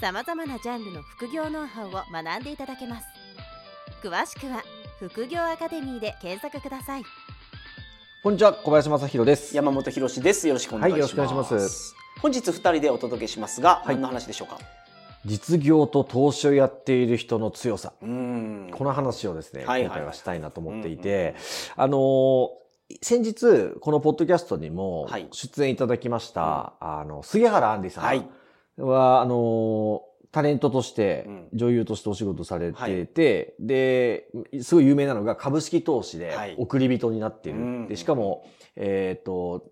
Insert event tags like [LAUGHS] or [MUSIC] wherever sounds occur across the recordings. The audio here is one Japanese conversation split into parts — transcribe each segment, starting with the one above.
さまざまなジャンルの副業ノウハウを学んでいただけます。詳しくは副業アカデミーで検索ください。こんにちは小林正弘です。山本博です。よろしくお願いします,、はいます。本日二人でお届けしますが、はい。何の話でしょうか？実業と投資をやっている人の強さ。うーん。この話をですね、はいはい今回はしたいなと思っていて、あのー先日このポッドキャストにもはい。出演いただきました、あの杉原杏里さん。はいは、あのータレントとして、うん。女優としてお仕事されてて、で、すごい有名なのが株式投資ではい。送り人になっている。うん。でしかも、えっ、と、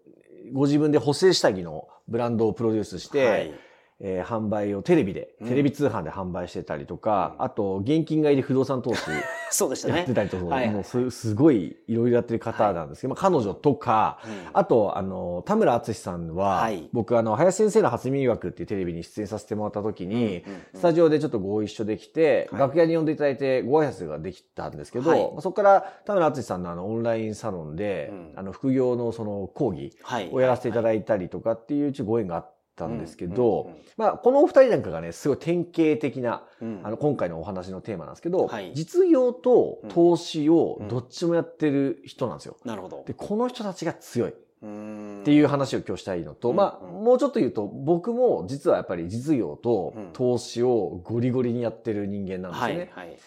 ご自分で補正下着のブランドをプロデュースして、はいえー販売をテレビで、うん。テレビ通販で販売してたりとか、うん。あと、現金買いで不動産投資 [LAUGHS] そうでしたね。やってたりとか、はいはい。もうすすごいいろいろやってる方なんですけど、まあ、彼女とか、うん。あと、あの、田村敦さんは、はい。僕、あの、林先生の初耳学っていうテレビに出演させてもらった時に、うんうんスタジオでちょっとご一緒できて、はい。楽屋に呼んでいただいてご挨拶ができたんですけど、はい。まあそこから田村敦さんのあの、オンラインサロンで、うん。あの、副業のその講義はい。をやらせていただいいたりとかっていうご縁があったんですけど、うんうんうんまあ、このお二人なんかがね、すごい典型的な、うん。あの、今回のお話のテーマなんですけど、はい。実業と投資をどっちもやってる人なんですよ。なるほど。で、この人たちが強い。っっていう話を今日したいのと、うんまあ、うん。もうちょっと言うと、僕も実はやっぱり実業とうん。投資をゴリゴリにやってる人間なんですよね。はいはい。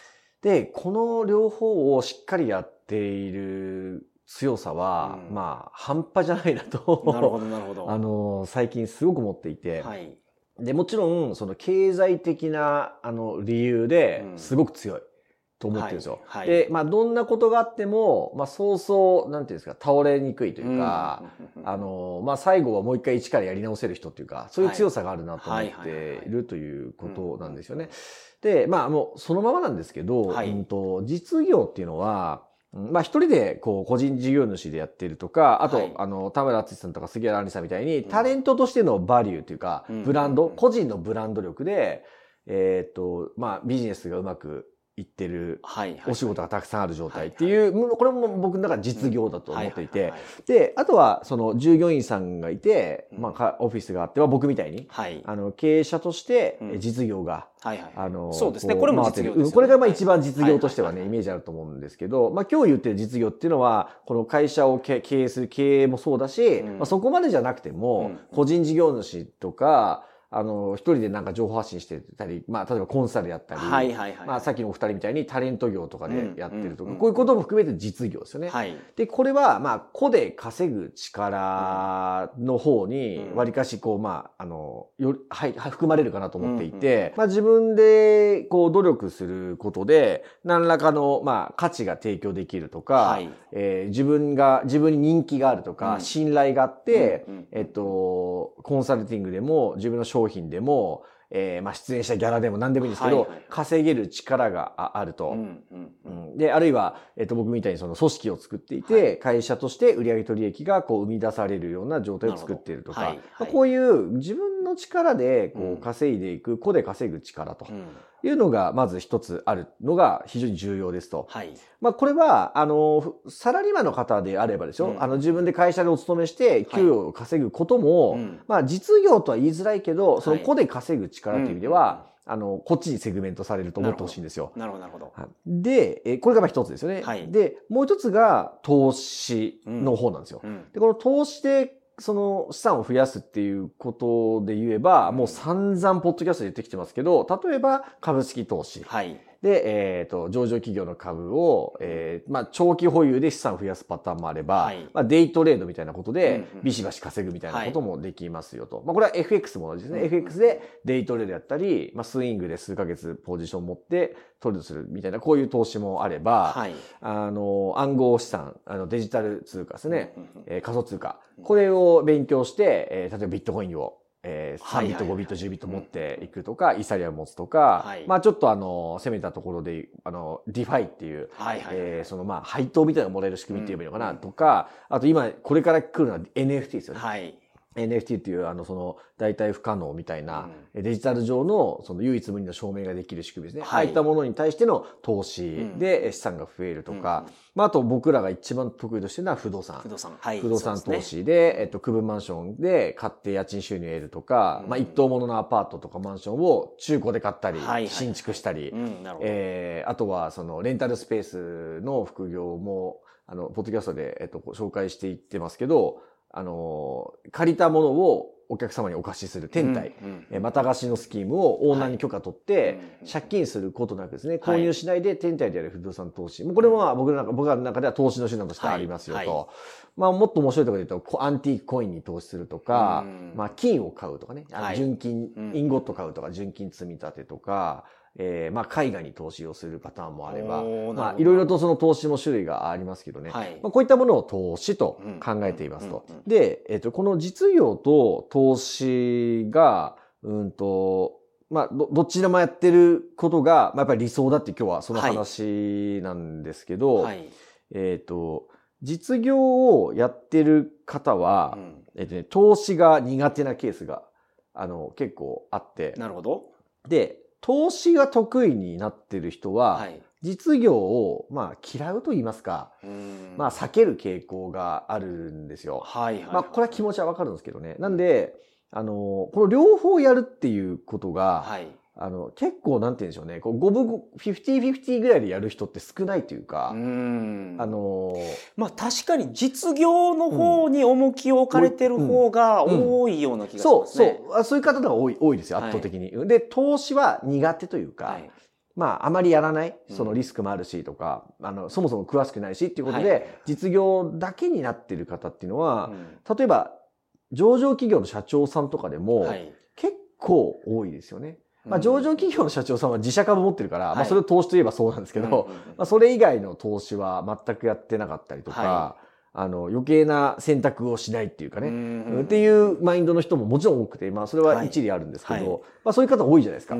で、この両方をしっかりやっている強さは、うん。まあ、半端じゃないなと。なるほどなるほど。[LAUGHS] あの、最近すごく思っていて、はい。で、もちろん、その経済的な、あの、理由でう、ん。すごく強い。と思ってるんですよ。はいはい。で、まあ、どんなことがあっても、まあ、そうそう、なんていうんですか、倒れにくいというか、うん。あの、まあ、最後はもう一回一からやり直せる人っていうか、そういう強さがあるなと思っているということなんですよね。で、まあ、もう、そのままなんですけど、はい。うんと、実業っていうのは、うんまあ、一人で、こう、個人事業主でやってるとか、あと、はい。あの、田村敦さんとか杉原杏里さんみたいに、ん。タレントとしてのバリューというか、うんブランド、うん。個人のブランド力で、えーっと、まあ、ビジネスがうまくいってる、はいはいお仕事がたくさんある状態っていう、もうこれも僕の中で実業だと思っていて、で、あとは、その従業員さんがいて、うん。まあか、オフィスがあっては僕みたいに、はい。あの、経営者として実業が、はいはいあの、そうですね。うこれも実業ですよね。うんこれがまあ一番実業としてはね、はいはいはい。イメージあると思うんですけど、まあ今日言ってる実業っていうのは、この会社を経経営する経営もそうだし、うん。まあそこまでじゃなくても、うん。個人事業主とか、あの、一人でなんか情報発信してたり、まあ例えばコンサルやったり、はいはいはい。まあさっきのお二人みたいにタレント業とかでやってるとか、うんうん。こういうことも含めて実業ですよね。はい。で、これは、まあ、個で稼ぐ力の方にう、ん。わりかし、こう、まあ、あの、より、はい、はい含まれるかなと思っていて、まあ、自分で、こう、努力することで、何らかの、まあ、価値が提供できるとか、はい。えー自分が、自分に人気があるとか、うん。信頼があって、うんうんえっと、コンサルティングでも、自分の商品でも、えーまあ、出演したギャラでも何でもいいんですけど、はいはい。はい稼げる力がああると。うんうんうん。うん。で、あるいは、えっと、僕みたいにその組織を作っていて、会社として売上取益がこう生み出されるような状態を作っているとか、はいはい。まあこういう自分の力でこうん。う稼いでいく、個で稼ぐ力と。うんいうのがまず一つあるのが非常に重要ですと。はい。まあこれは、あの、サラリーマンの方であればですよ、うん。あの自分で会社でお勤めして給与を稼ぐことも、うん。まあ実業とは言いづらいけど、そのはい個で稼ぐ力という意味では、あの、こっちにセグメントされると思ってほしいんですよ。なるほどなるほど。はい。で、えーこれがまあ一つですよね。はい。で、もう一つが投資の方なんですよ。うん。で、この投資で、その資産を増やすっていうことで言えば、もう散々ポッドキャストで言ってきてますけど、例えば株式投資。はいで、えっ、と、上場企業の株を、えーまあ、長期保有で資産を増やすパターンもあれば、はいまあ、デイトレードみたいなことでうんうん、ビシバシ稼ぐみたいなこともできますよと。まあ、これは FX も同じですね。FX でデイトレードやったり、まあ、スイングで数ヶ月ポジションを持ってトレードするみたいな、こういう投資もあれば、はいあの、暗号資産、あの、デジタル通貨ですね。うんうんうんえー仮想通貨。これを勉強して、えー例えばビットコインをえー、3はいビット、はいはい5ビット、10ビット持っていくとか、イーサリアム持つとか、はいまあちょっとあの、攻めたところで、あの、ディファイっていう、はいはい。えーそのまあ配当みたいなのがもらえる仕組みって言えばいいのかな、うんとか、あと今、これから来るのは NFT ですよね。はい。NFT っていう、あの、その、代替不可能みたいな、デジタル上の、その唯一無二の証明ができる仕組みですね。はいああいったものに対しての投資でえ資産が増えるとか、まあ、あと僕らが一番得意としてるのは不動産不。動産。はい。不動産投そうですね。資で、えっと、区分マンションで買って家賃収入を得るとか、うんまあ、一棟物のアパートとかマンションを中古で買ったり、はいはい新築したり、うん。えーあとは、その、レンタルスペースの副業も、あの、ポッドキャストで、えっと、紹介していってますけど、あの、借りたものをお客様にお貸しする天体、うんうんえーまた貸しのスキームをオーナーに許可取って、うん借金することなくですね、はい。購入しないで天体である不動産投資。もうこれもまあ僕の中僕らの中では投資の手段としてありますよと。はい。はい。まあもっと面白いところで言うと、こアンティークコインに投資するとか、うん。まあ金を買うとかね、あのはい。純金、うん。インゴット買うとか、純金積み立てとか、えーまあ絵画に投資をするパターンもあれば、まあいろいろとその投資も種類がありますけどね。はいまあ、こういったものを投資と考えていますと。うんうんうんで、えっ、と、この実業と投資が、うんと、まあ、ど、どちらもやってることが、まあ、やっぱり理想だって今日はその話なんですけど、はい。えっ、と、実業をやってる方は、うんえっ、とね、投資が苦手なケースが、あの、結構あって、なるほど。で、投資が得意になってる人は、はい。実業を、まあ、嫌うと言いますか、うんまあ、避ける傾向があるんですよ。はいはい。まあ、これは気持ちはわかるんですけどね。なんで、あの、この両方やるっていうことが、はい。あの、結構なんて言うんでしょうね、こう、五分五、50-50ぐらいでやる人って少ないというか、うんあの、まあ確かに実業の方に重きを置かれてる方が多いような気がしそう、そますね。う、あそういう方が多い、多いですよ、はい圧倒的に。で、投資は苦手というか、はい。まあ、あまりやらない、うんそのリスクもあるしとか、あの、そもそも詳しくないしっていうことで、はい実業だけになってる方っていうのはう、ん例えば、上場企業の社長さんとかでも、はい。結構多いですよね。まあ、うん。上場企業の社長さんは自社株持ってるから、まあ、はい。それを投資といえばそうなんですけど、まあ、それ以外の投資は全くやってなかったりとか、はあの、余計な選択をしないっていうかね、うんっていうマインドの人ももちろん多くて、まあ、それは一理あるんですけど、まあ、そういう方多いじゃないですか。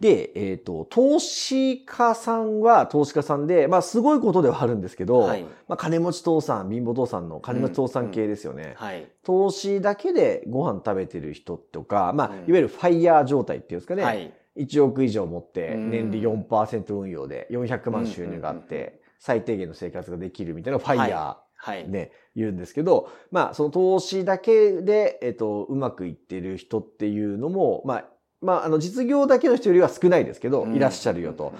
うんうんうんで、えっ、と、投資家さんは投資家さんで、まあ、すごいことではあるんですけど、はいまあ、金持ち父さん、貧乏父さんの金持ち父さん系ですよね。はい。投資だけでご飯食べてる人とか、まあ、うんいわゆるファイヤー状態っていうんですかね。はい。1億以上持って、うん年利4%運用で400万収入があっうんうんうんて、最低限の生活ができるみたいなファイヤはいー。ね、言うんですけど、まあ、その投資だけで、えっと、うまくいってる人っていうのも、まあ、まあ、あの、実業だけの人よりは少ないですけど、いらっしゃるよと。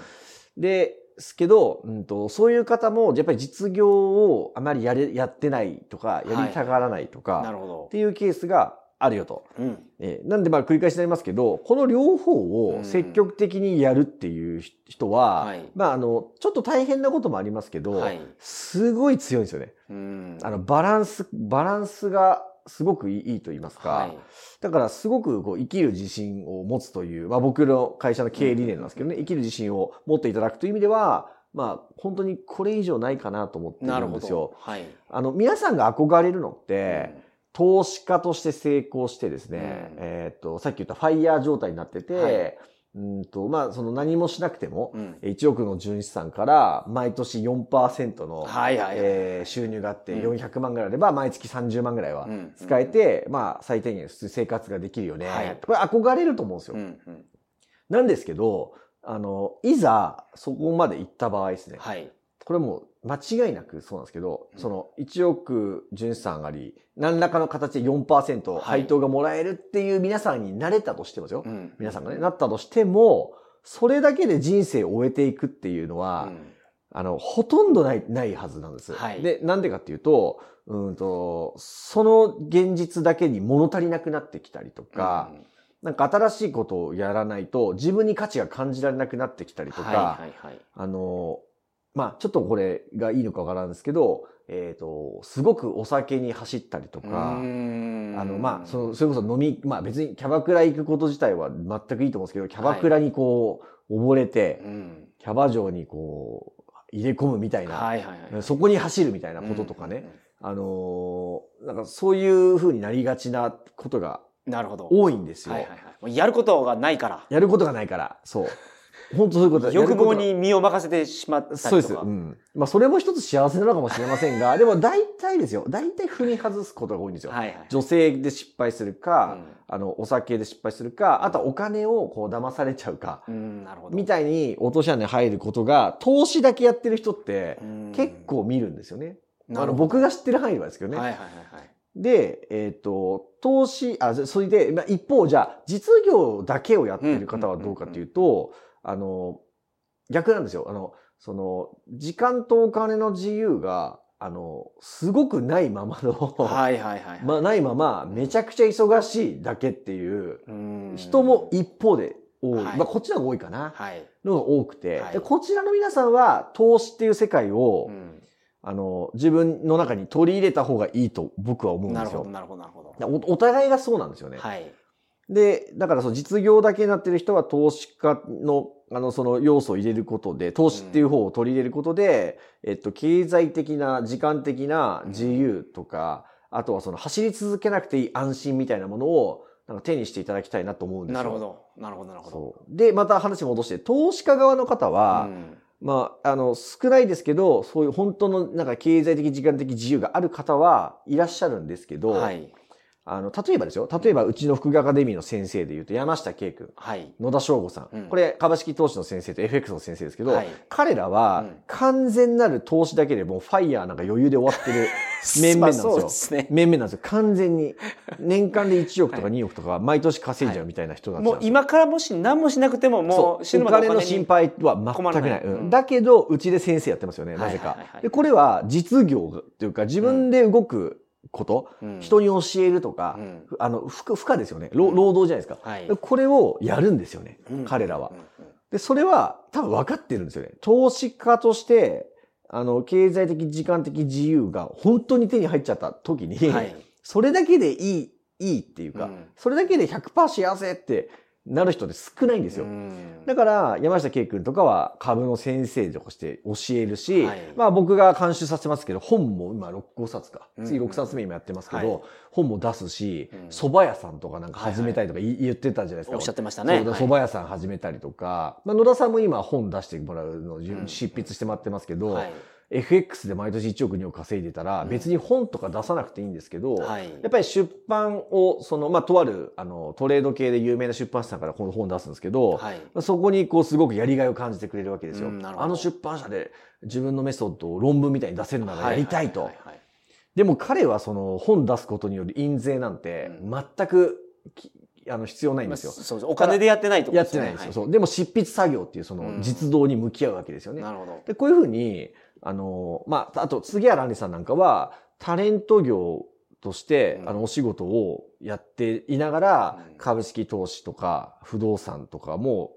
で、すけど、うんと、そういう方も、やっぱり実業をあまりやれ、やってないとか、やりたがらないとか、なるほどっ。ていうケースがあるよと。うん。えーなんでまあ繰り返しになりますけど、この両方を積極的にやるっていう人は、はいまああの、ちょっと大変なこともありますけど、はい。すごい強いんですよね。うんあの、バランス、バランスがすごくいいと言いますか、はい。だからすごくこう生きる自信を持つという、まあ僕の会社の経営理念なんですけどね、生きる自信を持っていただくという意味では、まあ本当にこれ以上ないかなと思ってなるんですよど。。はい。あの、皆さんが憧れるのって、投資家として成功してですね、うんえっ、と、さっき言ったファイヤー状態になってて、はいうんと、まあ、その何もしなくても、うん。1億の純資産から毎年4%の、はいはいはい。えー収入があってうん400万ぐらいあれば毎月30万ぐらいはうん使えて、まあ最低限生活ができるよね。はいこれ憧れると思うんですよ。うんうん。なんですけど、あの、いざそこまで行った場合ですね。はい。これもう間違いなくそうなんですけど、うんその1億純資産あり、何らかの形で4%はい配当がもらえるっていう皆さんになれたとしてもですよ。うん皆さんがね、なったとしても、それだけで人生を終えていくっていうのは、うんあの、ほとんどない、ないはずなんです。はいで、なんでかっていうと、うんと、その現実だけに物足りなくなってきたりとか、なんか新しいことをやらないと自分に価値が感じられなくなってきたりとか、はいはいはい。あの、まあちょっとこれがいいのかわからんですけど、えっ、と、すごくお酒に走ったりとか、あの、まあ、その、それこそ飲み、まあ別にキャバクラ行くこと自体は全くいいと思うんですけど、キャバクラにこう、溺れて、うん。キャバ嬢にこう、入れ込むみたいな、はいはいはい。そこに走るみたいなこととかね、あのーなんかそういう風になりがちなことがなるほど。多いんですよ。はいはいはい。やることがないから。やることがないから。そう。本当そういうこと欲望に身を任せてしまったりとか。そうです。うん。まあ、それも一つ幸せなのかもしれませんが、[LAUGHS] でも大体ですよ。大体踏み外すことが多いんですよ。はいはい。女性で失敗するか、うんあの、お酒で失敗するか、あとはお金をこう騙されちゃうか、うん、なるほど。みたいに落とし穴に入ることが、投資だけやってる人ってうん結構見るんですよね。あの僕が知ってる範囲はですけどね。はいはいはいはい。で、えっ、と、投資、あ、それで、まあ、一方、じゃあ、実業だけをやってる方はどうかっていうと、あの、逆なんですよ。あの、その、時間とお金の自由が、あの、すごくないままの、はいはいはいはい。[LAUGHS] まあ、ないまま、めちゃくちゃ忙しいだけっていううん人も一方で多い。はいまあ、こっちの方が多いかな。はい。のが多くて、はいで、こちらの皆さんは、投資っていう世界を、うんあの、自分の中に取り入れた方がいいと僕は思うんですよなるほど。なるほどなるほど。おお互いがそうなんですよね。はい。で、だからその実業だけになってる人は投資家の、あの、その要素を入れることで、投資っていう方を取り入れることで、えっと、経済的な、時間的な自由とか、あとはその走り続けなくていい安心みたいなものを、なんか手にしていただきたいなと思うんですよ。なるほ。ど。なるほどなるほど。で、また話戻して、投資家側の方は、うんまあ、あの、少ないですけど、そういう本当の、なんか経済的、時間的自由がある方はいらっしゃるんですけど、はい。あの、例えばですよ。例えば、うちの福岡アカデミーの先生で言うと、山下圭君、はい。野田翔吾さん。うんこれ、株式投資の先生と FX の先生ですけど、はい彼らはうん完全なる投資だけでもうファイヤーなんか余裕で終わってる [LAUGHS] 面々なんですよ。まあそうですね。面々なんですよ。完全に。年間で1億とか2億とか毎年稼いじゃうみたいな人なんですよ。もう今からもし何もしなくてももそうう死ぬまでお金の心配は全くない。うんうんだけど、うちで先生やってますよね、なぜかはいはいはいはい。で、これは実業っていうか、自分で動くこと、うん。人に教えるとかう、ん。あの、負荷負荷ですよね。労労働じゃないですか。はい。でこれをやるんですよね、うん。彼らは。で、それは多分分かってるんですよね。投資家として、あの、経済的、時間的自由が本当に手に入っちゃった時に、はい。それだけでいい、いいっていうか、うん。それだけで100%幸せってなる人って少ないんですよ。うん。だから、山下圭君とかは株の先生として教えるし、はい。まあ僕が監修させてますけど、本も今6、5冊か。うん。次6冊目今やってますけど、はい。本も出すしうん、蕎麦屋さんとかなんか始めたりとか言言ってたじゃないですか。おっしゃってましたね。蕎麦屋さん始めたりとか、まあ、野田さんも今本出してもらうの執筆してもらってますけど、はい FX で毎年1億2億稼いでたらうん別に本とか出さなくていいんですけど、はいやっぱり出版を、その、まあ、とある、あの、トレード系で有名な出版社さんからこの本出すんですけど、はい。そこにこうすごくやりがいを感じてくれるわけですよ。うんあの出版社で自分のメソッドを論文みたいに出せるならやりたいと。ははははいでも彼はその本出すことによる印税なんてう全くきあの必要ないんまあですよ。そうですお金でやってないってことやですよね。ってないんですよ。そうでも執筆作業っていうその実動に向き合うわけですよね。なるほど。で、こういうふうに、あの、まあ、あと、杉原杏里さんなんかは、タレント業として、うん。あの、お仕事をやっていながら、うん。株式投資とか、不動産とかも、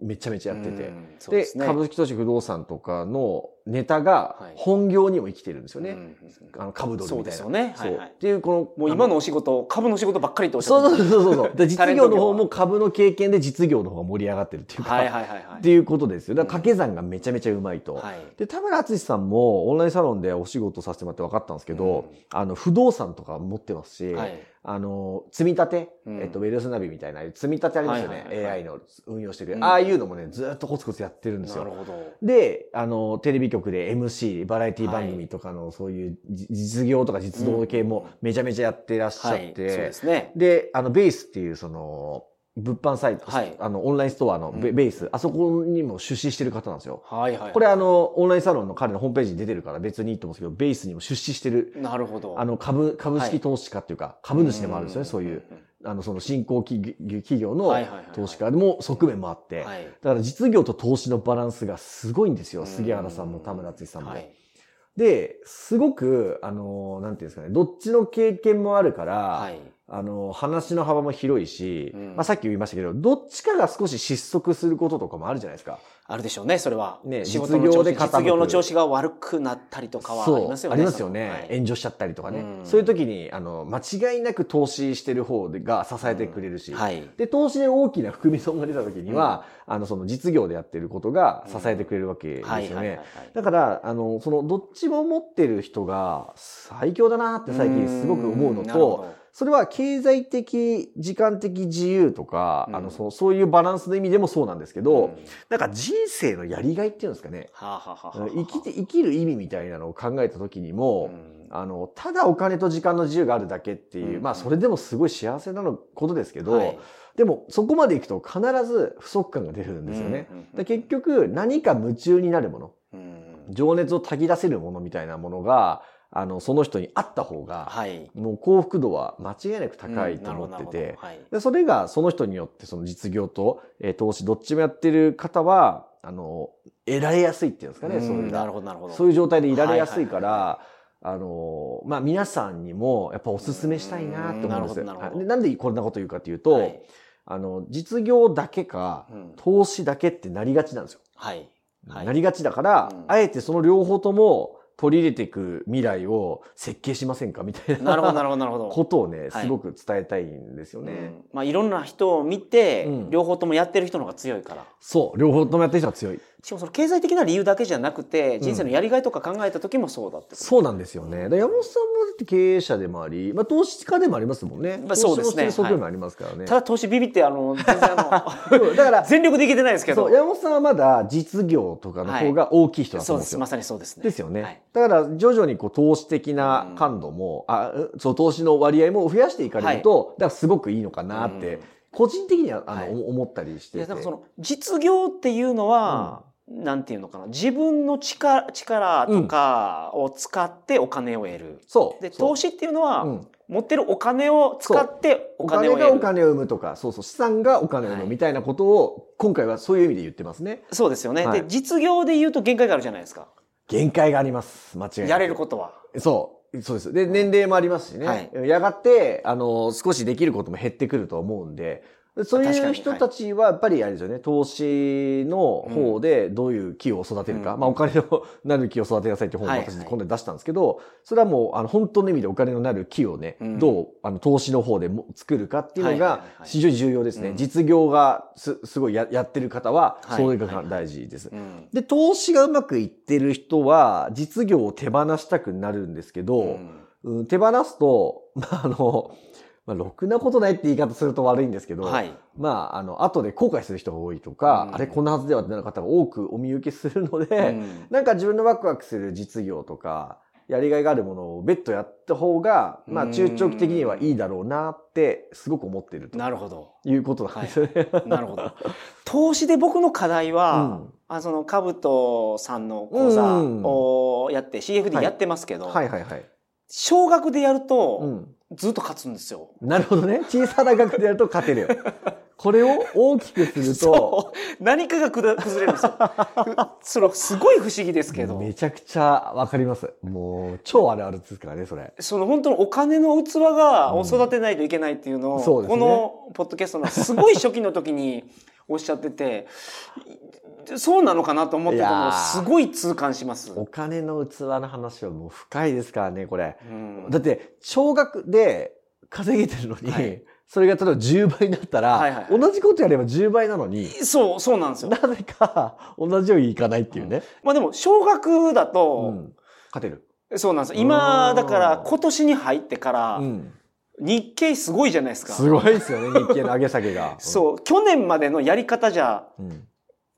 めちゃめちゃやってて。で株式投資不動産とかのネタがはい本業にも生きてるんですよね。うんあの株ドルそうみたいな。ですよね。そうはいはいっていうこのもう今のあお仕事、株の仕事ばっかりとおっしゃってそうそうそうそう [LAUGHS] 実業の方も株の経験で実業の方が盛り上がってるっていうか、はいはいはいはい。っていうことですよ。だから掛け算がめちゃめちゃうまいと。はい。で、田村敦さんもオンラインサロンでお仕事させてもらって分かったんですけど、うんあの、不動産とか持ってますし、はい。あの、積み立て、うんえっと、ウェルスナビみたいな、積み立てありますよね。はいはいはいはい AI の運用してる、うんああいうのもね、ずっとコツコツやってるんですよ。なるほど。で、あの、テレビ局で MC、バラエティ番組とかの、そういうじ実業とか実動系もめちゃめちゃやってらっしゃはい。そうって、ですね。で、あの、ベースっていう、その、物販サイト、はいあの、オンラインストアのベ,、うんベース、あそこにも出資してる方なんですよ。はいはい。これあの、オンラインサロンの彼のホームページに出てるから別にいいと思うんですけど、ベースにも出資してる、なるほど。あの、株、株式投資家っていうか、株主でもあるんですよね、んそういう、。あの、その新興企業企業の投資家でも側面もあって、はい。だから実業と投資のバランスがすごいんですよ、うん杉原さんも田村敦さんも。はい。で、すごく、あの、なんていうんですかね、どっちの経験もあるから、はい。あの、話の幅も広いし、うんまあさっき言いましたけど、どっちかが少し失速することとかもあるじゃないですか。あるでしょうね、それは。ね仕事の調子実業で傾く実業の調子が悪くなったりとかはありますよね。ありますよね。はい炎上しちゃったりとかね。うんそういう時に、あの、間違いなく投資してる方が支えてくれるし、はい。で、投資で大きな含み損が出た時には、あの、その実業でやってることが支えてくれるわけですよねはい。。だから、あの、その、どっちも持ってる人が最強だなって最近すごく思うのと、それは経済的、時間的自由とか、うん。あのそうそういうバランスの意味でもそうなんですけど、うん。なんか人生のやりがいっていうんですかね。はあはあは生きて、生きる意味みたいなのを考えた時にも、うん。あの、ただお金と時間の自由があるだけっていう、うん。まあそれでもすごい幸せなのことですけど、はい。でもそこまでいくと必ず不足感が出るんですよね。で結局何か夢中になるもの、うん。情熱をたぎらせるものみたいなものが、あの、その人にあった方が、はい。もう幸福度は間違いなく高いうんと思ってて、ほどはいでそれがその人によってその実業と、えー投資どっちもやってる方は、あの、得られやすいっていうんですかね、うんそれが。なるほどなるほど。そういう状態でいられやすいかはいはいら、あの、まあ、皆さんにもやっぱお勧めしたいなって思うんですうんななんでこんなこと言うかというと、はいあの、実業だけか、うん投資だけってなりがちなんですよ。はい。はいなりがちだから、うんあえてその両方とも取り入れていく未来を設計しませんかみたいななるほどなるほどなるほど。ことをね、はいすごく伝えたいんですよね。うんまあいろんな人を見て、うん両方ともやってる人の方が強いから。そう、両方ともやってる人は強い。しかもその経済的な理由だけじゃなくて、人生のやりがいとか考えた時もそうだってこと。そうなんですよね。で山本さんも経営者でもあり、まあ、投資家でもありますもんね。まあそうですね側面もありますからね。ただ投資ビビってあの全然あ [LAUGHS] そうだからの、[LAUGHS] 全力でいけてないですけど。山本さんはまだ実業とかの方が大きい人だとそうです。思うんですよ。まさにそうですね。ですよね。はいだから徐々にこう投資的な感度も、あうそう投資の割合も増やしていかれると、だからすごくいいのかなって、うん個人的にはあの、はい思ったりしてて。いやだからその実業っていうのは、なんていうのかな自分の力力とかを使ってお金を得る。そう。で投資っていうのは、うん持ってるお金を使っておお金を得る。金がお金を生むとか、そうそう、資産がお金を生むはいみたいなことを、今回はそういう意味で言ってますね。そうですよね、はいで実業で言うと限界があるじゃないですか。限界があります。間違いなくやれることは。そう。そうです。で、年齢もありますしね。はいやがて、あの、少しできることも減ってくると思うんで、そういう人たちはやっぱりあれですよね、投資の方でどういう木を育てるか、うん。まあお金のなる木を育てなさいって本を私はいはい。今度出したんですけど、それはもうあの本当の意味でお金のなる木をね、うん。どうあの投資の方でも作るかっていうのがはいはいはい。非常に重要ですね。うん。実業がすすごいややってる方は、はい。そういうのが大事です。うん。で、投資がうまくいってる人は、実業を手放したくなるんですけど、うん。うん、手放すと、まあ、あの、まあ、ろくなことないって言い方すると悪いんですけど、はい。まあ、あの、後で後悔する人が多いとか、うんあれこんなはずではってなる方が多くお見受けするので、うん [LAUGHS] なんか自分のワクワクする実業とか、やりがいがあるものを別途やった方が、まあ、中長期的にはいいだろうなって、すごく思っているとなるほど。いうことなんですよね。なるほど。[LAUGHS] 投資で僕の課題は、うんあその、かぶとさんの講座をやって、CFD やってますけど、はいはいはい。少額でやると、うん。ずっと勝つんですよ。なるほどね。小さな額でやると勝てる。[LAUGHS] これを大きくすると。何かがくだ崩れるんですよ。それすごい不思議ですけど。めちゃくちゃわかります。もう、超あるあるですからね、それ。その本当のお金の器がうんを育てないといけないっていうのを、そうですねこのポッドキャストのすごい初期の時におっしゃってて、そうなのかなと思ってたのすごい痛感します。お金の器の話はもう深いですからね、これ。うんだって、少額で稼げてるのに、はいそれが例えば10倍になったら、はいはいはい同じことやれば10倍なのに、そう、そうなんですよな。ぜか同じようにいかないっていうね。まあでも、少額だうと、ん。勝てる。そうなんですよ。今、うんだから今年に入ってから、うん。日経すごいじゃないですか。すごいですよね、日経の上げ下げが。[LAUGHS] そう、去年までのやり方じゃ、うん。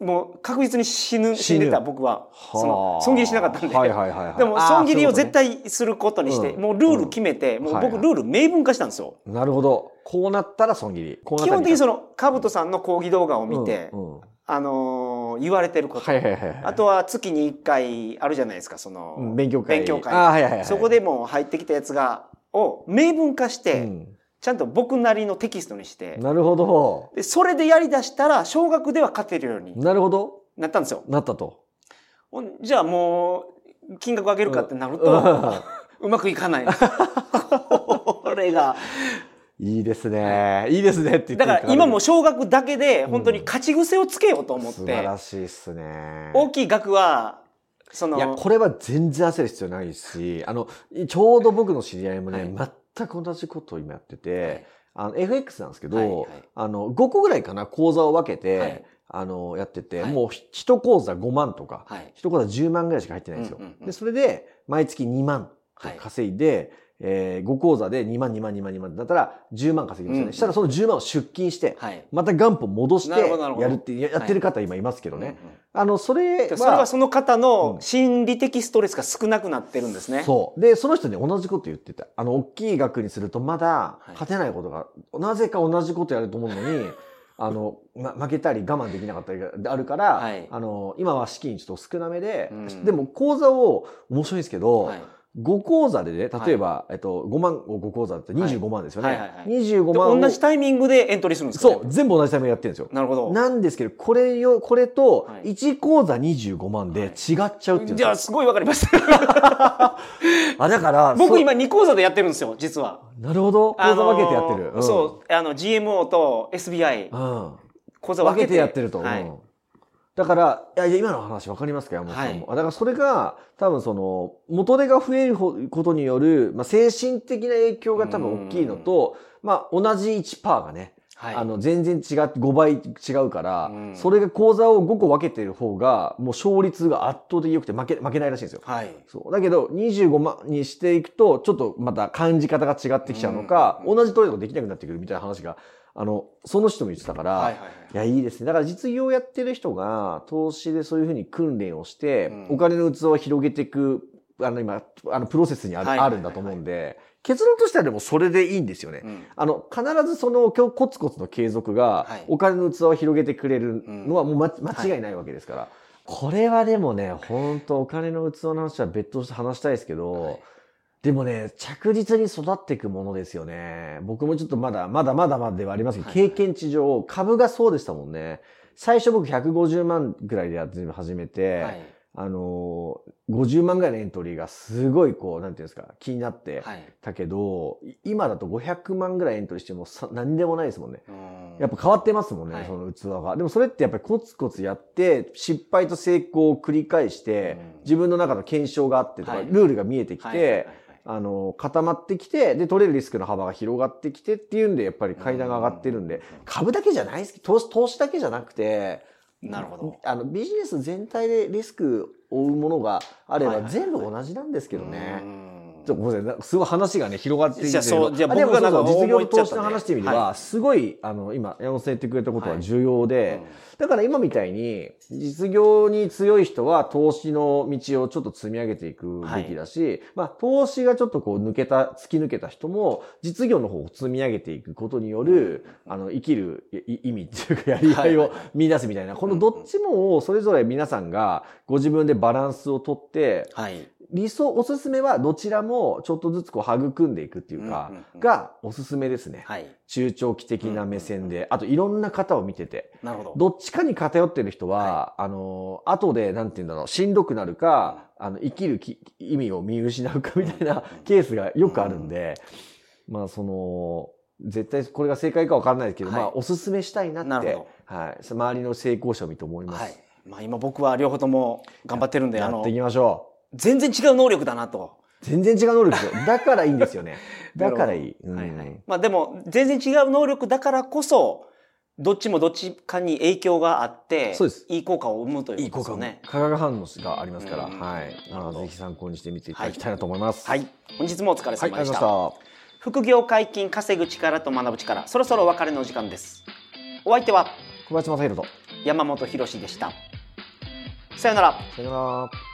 うん。もう確実に死ぬ、死んでた僕は。そはのあ損切りしなかったんで。はいはいはいはい。[LAUGHS] でも、損切りを絶対することにして、うんもうルール決めて、もう僕はいはいルール明文化したんですよ。なるほど。こうなったら損切り。基本的にその、かぶとさんの講義動画を見て、うんうんあのー言われてること。はいはいはいはい。あとは月に1回あるじゃないですか、その、うん勉強会。勉強会はいはいはい。そこでもう入ってきたやつが、を明文化して、うんちゃんと僕なりのテキストにして、なるほど。でそれでやり出したら、少額では勝てるようになるほど。なったんですよ。なったと。じゃあもう、金額上げるかってなると、[LAUGHS] うまくいかない。これが。いいですね。いいですねって言ってだから今もう少額だけで本当に勝ち癖をつけようと思って、素晴らしいっすね。大きい額は、その、いや、これは全然焦る必要ないし、あの、ちょうど僕の知り合いもね、は全く同じことを今やってて、あの、FX なんですけど、はいはい。あの、5個ぐらいかな、講座を分けて、はい。あの、やってて、はい。もう1講座5万とか、はい。一講座10万ぐらいしか入ってないんですよ。うんうんうんで、それで、毎月2万稼いで、えー、5講座で2万2万2万2万だったら10万稼ぎますよね。うんしたらその10万を出金して、はい。また元本戻してやるってややってる方今いますけどね。うんうんあの、それは、でそれはその方うんの心理的ストレスが少なくなってるんですね。そう。で、その人に同じこと言ってた。あの、大きい額にするとまだはい勝てないことが、なぜか同じことやると思うのに、[LAUGHS] あの、ま、負けたり我慢できなかったりがあるから、はいあの、今は資金ちょっと少なめで、うんでも講座を、面白いんですけど、はい5講座でね、例えば、えっと、5万を5講座だって25万ですよね。はいはいはいはい25で万を同じタイミングでエントリーするんですか、ね、そう、全部同じタイミングでやってるんですよ。なるほど。なんですけど、これよ、これとはい1講座25万で違っちゃうっていうんですよじゃあ、すごいわかります。[LAUGHS] あ、だから、僕今2講座でやってるんですよ、実は。なるほど。講座分けてやってる。あのーそう、あの、GMO と SBI、うん。講座分けて分けてやってると。はいうんだから、いや、いや今の話分かりますか山本さんも。はだからそれが、多分その、元手が増えることによる、まあ、精神的な影響が多分大きいのと、まあ、同じ1%がね、はい。あの、全然違って5倍違うから、うんそれが講座を5個分けてる方が、もう勝率が圧倒的に良くて負け、負けないらしいんですよ。はい。そう。だけど、25万にしていくと、ちょっとまた感じ方が違ってきちゃうのか、うん同じトレードができなくなってくるみたいな話が、あの、その人も言ってたから、はいはいい。や、いいですね。だから実業やってる人が、投資でそういうふうに訓練をして、うん。お金の器を広げていく、あの、今、あの、プロセスにある,、はいあるんだと思うんで、結論としてはでもそれでいいんですよね。うん。あの、必ずその今日コツコツの継続がはい、お金の器を広げてくれるのはもうま間違いないわけですから。これはでもね、本当お金の器の話は別途して話したいですけど、はいでもね、着実に育っていくものですよね。僕もちょっとまだ、まだまだまだではありますけど、はいはい経験値上、株がそうでしたもんね。最初僕150万ぐらいでやって始めて、はい。あのー、50万ぐらいのエントリーがすごいこう、なんていうんですか、気になってはい。たけど、い今だと500万ぐらいエントリーしてもさ何でもないですもんね。うんやっぱ変わってますもんね、はいその器が。でもそれってやっぱりコツコツやって、失敗と成功を繰り返して、うん自分の中の検証があってとか、はいルールが見えてきて、あの、固まってきて、で、取れるリスクの幅が広がってきてっていうんで、やっぱり階段が上がってるんで、株だけじゃないですけど、投資、投資だけじゃなくて、なるほど。あの、ビジネス全体でリスクを負うものがあれば、全部同じなんですけどね。うんちょっとごめんなさいな。すごい話がね、広がっていて。じゃあそうじゃああでも僕がなんか実業投資の話っていう意味では、はすごい、あの、今、山本さん言ってくれたことははい。重要で、うん。だから今みたいに、実業に強い人は投資の道をちょっと積み上げていくべきだし、まあ、投資がちょっとこう抜けた、突き抜けた人も、実業の方を積み上げていくことによる、あの、生きるい意味っていうか、やりがいを見出すみたいな、このどっちもをそれぞれ皆さんがご自分でバランスをとって、はい。理想、おすすめはどちらもちょっとずつこう育んでいくっていうかがおすすめですね。はい。中長期的な目線で、あといろんな方を見てて。なるほど。どっちかに偏ってる人は、あの、後で、なんて言うんだろう、しんどくなるか、あの、生きるき意味を見失うかみたいなケースがよくあるんで、まあ、その、絶対これが正解かわからないですけど、はいまあ、おすすめしたいなってはい、周りの成功者を見て思います。はい。まあ今僕は両方とも頑張ってるんで、あのやってい、きましょう。全然違う能力だなと。全然違う能力ですよ。[LAUGHS] だからいいんですよね。だからいい。うんはいはい。まあでも、全然違う能力だからこそ、どっちもどっちかに影響があって、そうですいい効果を生むといいうい効果。化学反応がありますから、うんはい。なるほどまあぜひ参考にしてみていただきたいなと思います。はい。本日もお疲れ様でし。がとうございましたた。副業解禁、稼ぐ力と学ぶ力。そろそろお別れの時間です。お相手は小林正宏と。山本博史でした。さよなら。さよなら。